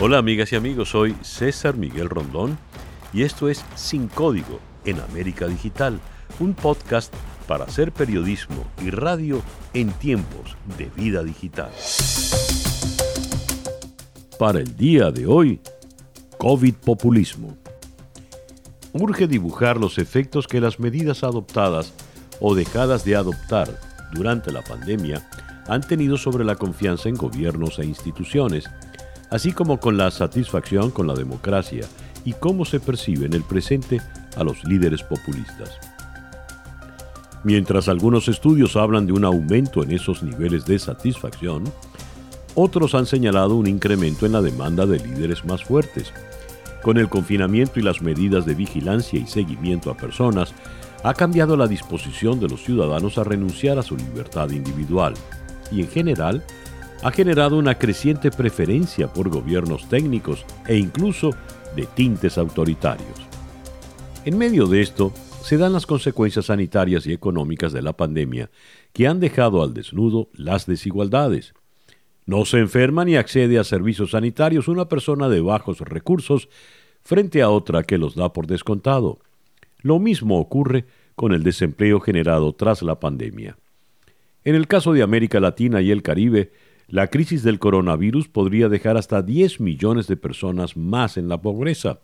Hola amigas y amigos, soy César Miguel Rondón y esto es Sin Código en América Digital, un podcast para hacer periodismo y radio en tiempos de vida digital. Para el día de hoy, COVID populismo. Urge dibujar los efectos que las medidas adoptadas o dejadas de adoptar durante la pandemia han tenido sobre la confianza en gobiernos e instituciones así como con la satisfacción con la democracia y cómo se percibe en el presente a los líderes populistas. Mientras algunos estudios hablan de un aumento en esos niveles de satisfacción, otros han señalado un incremento en la demanda de líderes más fuertes. Con el confinamiento y las medidas de vigilancia y seguimiento a personas, ha cambiado la disposición de los ciudadanos a renunciar a su libertad individual y en general ha generado una creciente preferencia por gobiernos técnicos e incluso de tintes autoritarios. En medio de esto, se dan las consecuencias sanitarias y económicas de la pandemia que han dejado al desnudo las desigualdades. No se enferma ni accede a servicios sanitarios una persona de bajos recursos frente a otra que los da por descontado. Lo mismo ocurre con el desempleo generado tras la pandemia. En el caso de América Latina y el Caribe, la crisis del coronavirus podría dejar hasta 10 millones de personas más en la pobreza.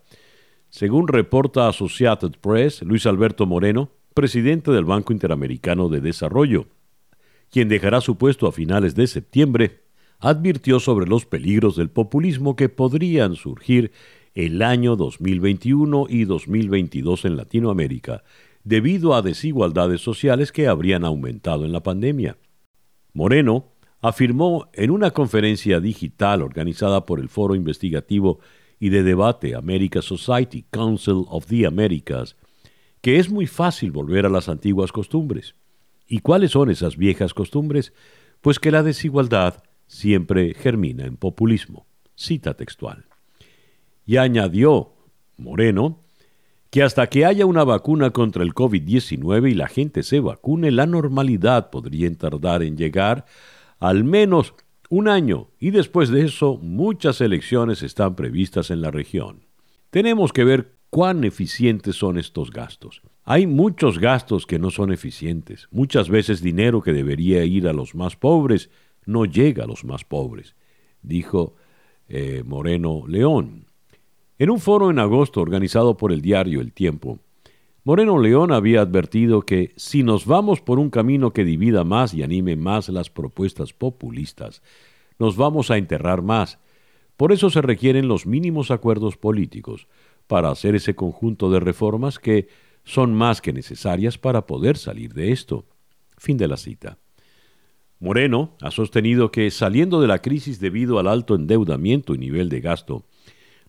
Según reporta Associated Press, Luis Alberto Moreno, presidente del Banco Interamericano de Desarrollo, quien dejará su puesto a finales de septiembre, advirtió sobre los peligros del populismo que podrían surgir el año 2021 y 2022 en Latinoamérica, debido a desigualdades sociales que habrían aumentado en la pandemia. Moreno afirmó en una conferencia digital organizada por el Foro Investigativo y de Debate America Society Council of the Americas que es muy fácil volver a las antiguas costumbres. ¿Y cuáles son esas viejas costumbres? Pues que la desigualdad siempre germina en populismo. Cita textual. Y añadió Moreno que hasta que haya una vacuna contra el COVID-19 y la gente se vacune, la normalidad podría tardar en llegar al menos un año y después de eso muchas elecciones están previstas en la región. Tenemos que ver cuán eficientes son estos gastos. Hay muchos gastos que no son eficientes. Muchas veces dinero que debería ir a los más pobres no llega a los más pobres, dijo eh, Moreno León. En un foro en agosto organizado por el diario El Tiempo, Moreno León había advertido que si nos vamos por un camino que divida más y anime más las propuestas populistas, nos vamos a enterrar más. Por eso se requieren los mínimos acuerdos políticos para hacer ese conjunto de reformas que son más que necesarias para poder salir de esto. Fin de la cita. Moreno ha sostenido que saliendo de la crisis debido al alto endeudamiento y nivel de gasto,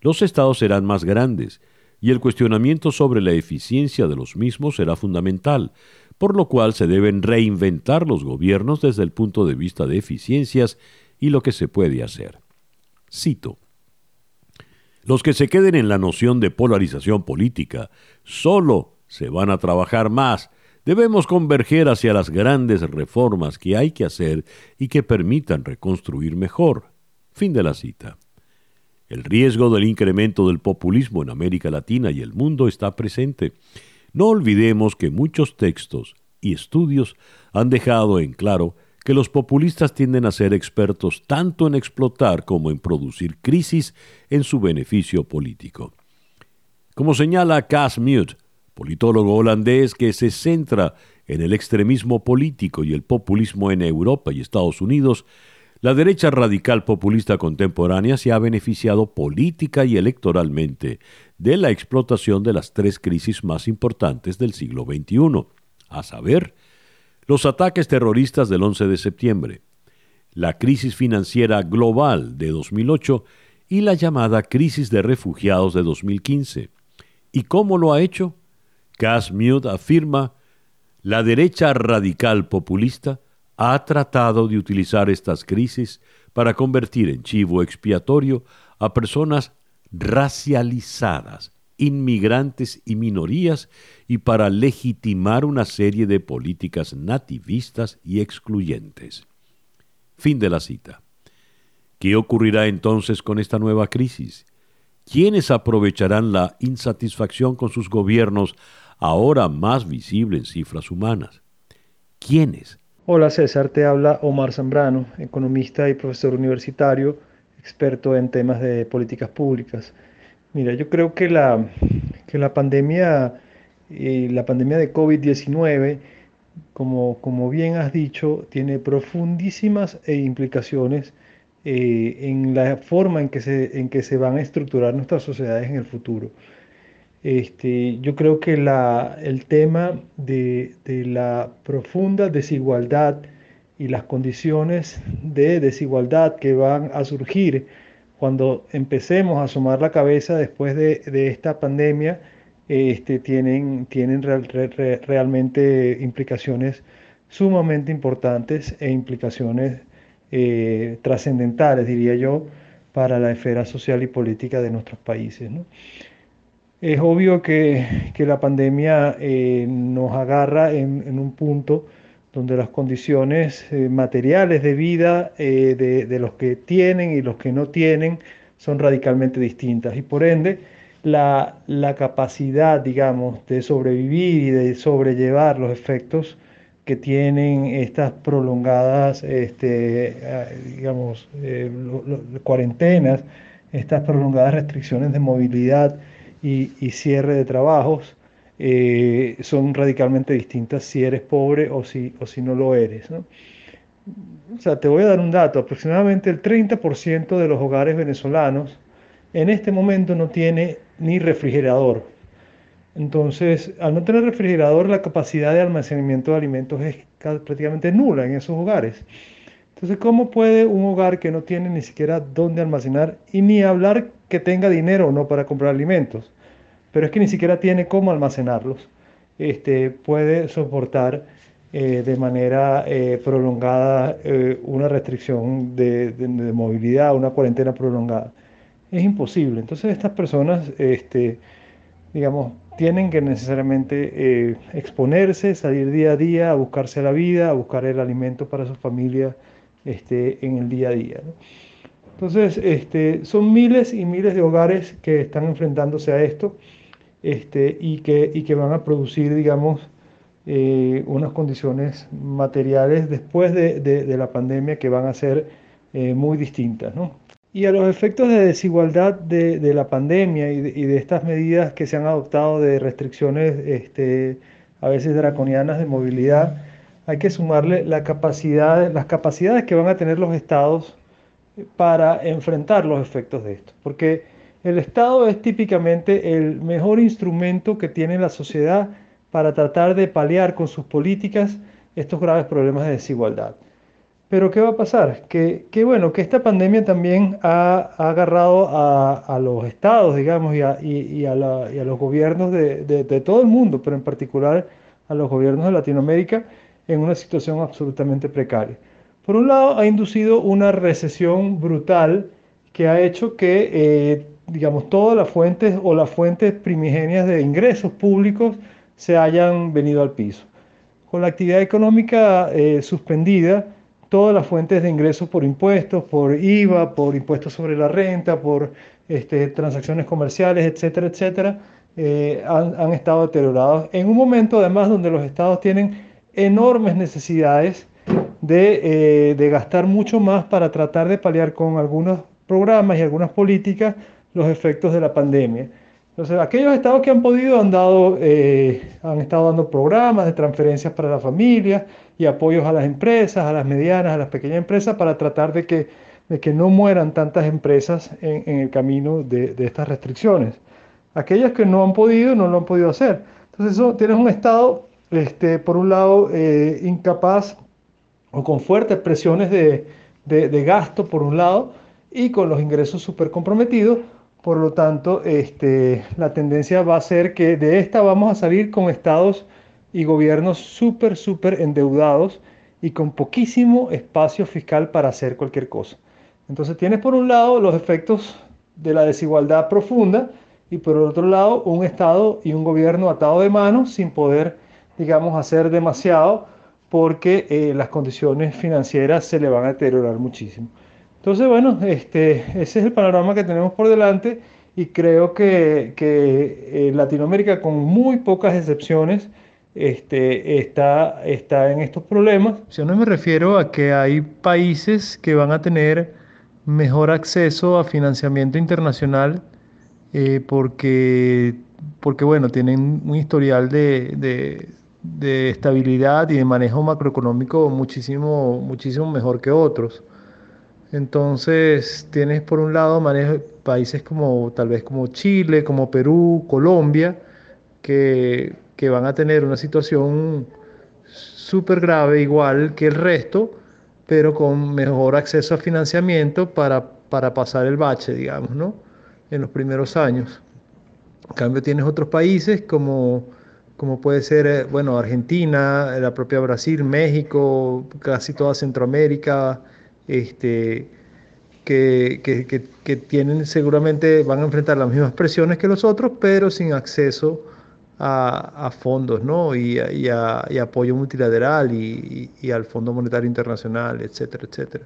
los estados serán más grandes y el cuestionamiento sobre la eficiencia de los mismos será fundamental, por lo cual se deben reinventar los gobiernos desde el punto de vista de eficiencias y lo que se puede hacer. Cito. Los que se queden en la noción de polarización política solo se van a trabajar más. Debemos converger hacia las grandes reformas que hay que hacer y que permitan reconstruir mejor. Fin de la cita. El riesgo del incremento del populismo en América Latina y el mundo está presente. No olvidemos que muchos textos y estudios han dejado en claro que los populistas tienden a ser expertos tanto en explotar como en producir crisis en su beneficio político. Como señala Cas Mute, politólogo holandés que se centra en el extremismo político y el populismo en Europa y Estados Unidos, la derecha radical populista contemporánea se ha beneficiado política y electoralmente de la explotación de las tres crisis más importantes del siglo XXI, a saber, los ataques terroristas del 11 de septiembre, la crisis financiera global de 2008 y la llamada crisis de refugiados de 2015. ¿Y cómo lo ha hecho? Cass Mute afirma, la derecha radical populista ha tratado de utilizar estas crisis para convertir en chivo expiatorio a personas racializadas, inmigrantes y minorías y para legitimar una serie de políticas nativistas y excluyentes. Fin de la cita. ¿Qué ocurrirá entonces con esta nueva crisis? ¿Quiénes aprovecharán la insatisfacción con sus gobiernos ahora más visible en cifras humanas? ¿Quiénes? Hola César, te habla Omar Zambrano, economista y profesor universitario, experto en temas de políticas públicas. Mira, yo creo que la, que la pandemia, eh, la pandemia de COVID-19, como, como bien has dicho, tiene profundísimas eh, implicaciones eh, en la forma en que, se, en que se van a estructurar nuestras sociedades en el futuro. Este, yo creo que el tema de, la profunda desigualdad y las condiciones de desigualdad que van a surgir cuando empecemos a asomar la cabeza después de, esta pandemia, este, tienen, tienen realmente implicaciones sumamente importantes e implicaciones eh, trascendentales, diría yo, para la esfera social y política de nuestros países. Es obvio que, la pandemia eh, nos agarra en, un punto donde las condiciones eh, materiales de vida de, los que tienen y los que no tienen son radicalmente distintas. Y por ende la, capacidad, digamos, de sobrevivir y de sobrellevar los efectos que tienen estas prolongadas, este, eh, digamos, eh, cuarentenas, estas prolongadas restricciones de movilidad y, cierre de trabajos, eh, son radicalmente distintas si eres pobre o si, o si no lo eres. O sea, te voy a dar un dato, aproximadamente el 30% de los hogares venezolanos en este momento no tiene ni refrigerador. Entonces, al no tener refrigerador, la capacidad de almacenamiento de alimentos es prácticamente nula en esos hogares. Entonces, ¿cómo puede un hogar que no tiene ni siquiera dónde almacenar y ni hablar que tenga dinero o no para comprar alimentos? Pero es que ni siquiera tiene cómo almacenarlos. Este, puede soportar eh, de manera eh, prolongada eh, una restricción de, de, movilidad, una cuarentena prolongada. Es imposible. Entonces estas personas, este, digamos, tienen que necesariamente exponerse, salir día a día a buscarse la vida, a buscar el alimento para su familia este, en el día a día. Entonces, este, son miles y miles de hogares que están enfrentándose a esto este, y, que, van a producir, digamos, eh, unas condiciones materiales después de, la pandemia que van a ser eh, muy distintas. Y a los efectos de desigualdad de, la pandemia y de, estas medidas que se han adoptado de restricciones a veces draconianas de movilidad, hay que sumarle la capacidad, las capacidades que van a tener los estados para enfrentar los efectos de esto. Porque el Estado es típicamente el mejor instrumento que tiene la sociedad para tratar de paliar con sus políticas estos graves problemas de desigualdad. Pero ¿qué va a pasar? Que, bueno, que esta pandemia también ha, agarrado a, los estados, digamos, y a, los gobiernos de, todo el mundo, pero en particular a los gobiernos de Latinoamérica, en una situación absolutamente precaria. Por un lado, ha inducido una recesión brutal que ha hecho que, eh, digamos, todas las fuentes o las fuentes primigenias de ingresos públicos se hayan venido al piso. Con la actividad económica eh, suspendida, todas las fuentes de ingresos por impuestos, por IVA, por impuestos sobre la renta, por este, transacciones comerciales, etcétera, etcétera, eh, han, estado deteriorados en un momento además donde los estados tienen enormes necesidades de, eh, de gastar mucho más para tratar de paliar con algunos programas y algunas políticas los efectos de la pandemia. Entonces, aquellos estados que han podido han, dado, eh, han estado dando programas de transferencias para las familias y apoyos a las empresas, a las medianas, a las pequeñas empresas, para tratar de que, de que no mueran tantas empresas en, en el camino de, de, estas restricciones. Aquellas que no han podido, no lo han podido hacer. Entonces, eso, tienes un estado, este, por un lado, eh, incapaz o con fuertes presiones de, de, gasto, por un lado, y con los ingresos súper comprometidos por lo tanto, este, la tendencia va a ser que de esta vamos a salir con estados y gobiernos súper, súper endeudados y con poquísimo espacio fiscal para hacer cualquier cosa. Entonces tienes por un lado los efectos de la desigualdad profunda y por otro lado un Estado y un gobierno atado de manos sin poder, digamos, hacer demasiado porque eh, las condiciones financieras se le van a deteriorar muchísimo. Entonces, bueno, este, ese es el panorama que tenemos por delante y creo que, que eh, Latinoamérica, con muy pocas excepciones, este, está, está en estos problemas. Yo no me refiero a que hay países que van a tener mejor acceso a financiamiento internacional eh, porque, porque, bueno, tienen un historial de, de, estabilidad y de manejo macroeconómico muchísimo, muchísimo mejor que otros. Entonces, tienes por un lado manejo, países como tal vez como Chile, como Perú, Colombia, que, que van a tener una situación súper grave, igual que el resto, pero con mejor acceso a financiamiento para, para pasar el bache, digamos, ¿no? En los primeros años. En cambio, tienes otros países como, como puede ser, eh, bueno, Argentina, la propia Brasil, México, casi toda Centroamérica, este, que, que, que, tienen seguramente, van a enfrentar las mismas presiones que los otros, pero sin acceso a, fondos, ¿no? Y, y, a, y, apoyo multilateral y, y, al Fondo Monetario Internacional, etcétera, etcétera.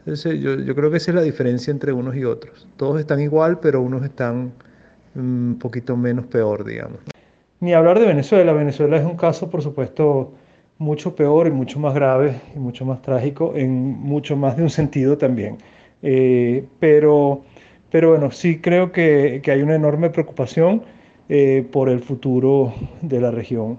Entonces, yo, yo, creo que esa es la diferencia entre unos y otros. Todos están igual, pero unos están un poquito menos peor, digamos. Ni hablar de Venezuela. Venezuela es un caso, por supuesto, mucho peor y mucho más grave y mucho más trágico en mucho más de un sentido también. Eh, pero, pero bueno, sí creo que, que hay una enorme preocupación eh, por el futuro de la región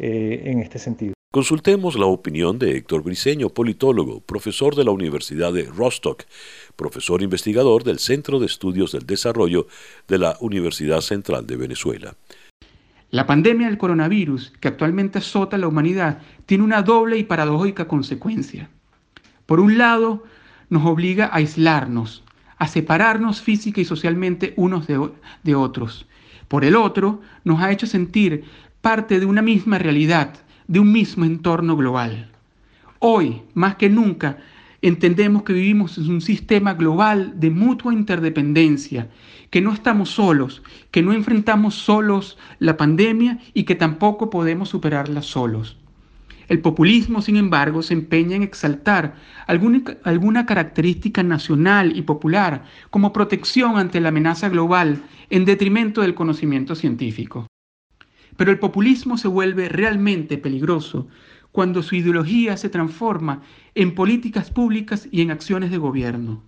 eh, en este sentido. Consultemos la opinión de Héctor Briceño, politólogo, profesor de la Universidad de Rostock, profesor investigador del Centro de Estudios del Desarrollo de la Universidad Central de Venezuela. La pandemia del coronavirus, que actualmente azota a la humanidad, tiene una doble y paradójica consecuencia. Por un lado, nos obliga a aislarnos, a separarnos física y socialmente unos de, de otros, por el otro, nos ha hecho sentir parte de una misma realidad, de un mismo entorno global. Hoy, más que nunca, entendemos que vivimos en un sistema global de mutua interdependencia, que no estamos solos, que no enfrentamos solos la pandemia y que tampoco podemos superarla solos. El populismo, sin embargo, se empeña en exaltar alguna, alguna, característica nacional y popular como protección ante la amenaza global en detrimento del conocimiento científico. Pero el populismo se vuelve realmente peligroso cuando su ideología se transforma en políticas públicas y en acciones de gobierno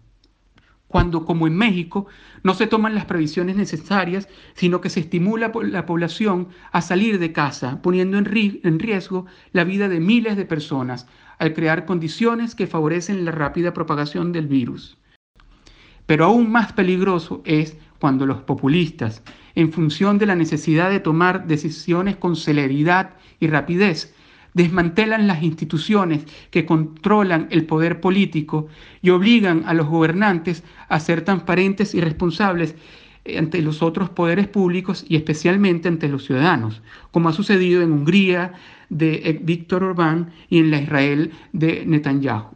cuando, como en México, no se toman las previsiones necesarias, sino que se estimula la población a salir de casa, poniendo en, riesgo la vida de miles de personas, al crear condiciones que favorecen la rápida propagación del virus. Pero aún más peligroso es cuando los populistas, en función de la necesidad de tomar decisiones con celeridad y rapidez, desmantelan las instituciones que controlan el poder político y obligan a los gobernantes a ser transparentes y responsables ante los otros poderes públicos y especialmente ante los ciudadanos, como ha sucedido en Hungría de Víctor Orbán y en Israel de Netanyahu.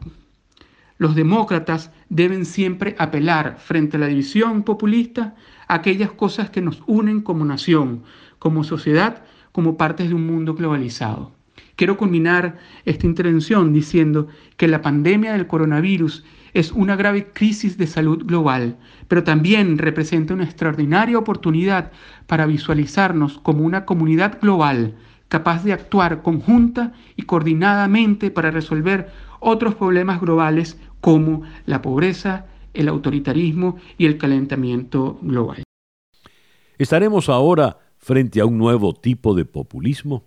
Los demócratas deben siempre apelar frente a la división populista a aquellas cosas que nos unen como nación, como sociedad, como partes de un mundo globalizado. Quiero culminar esta intervención diciendo que la pandemia del coronavirus es una grave crisis de salud global, pero también representa una extraordinaria oportunidad para visualizarnos como una comunidad global capaz de actuar conjunta y coordinadamente para resolver otros problemas globales como la pobreza, el autoritarismo y el calentamiento global. Estaremos ahora frente a un nuevo tipo de populismo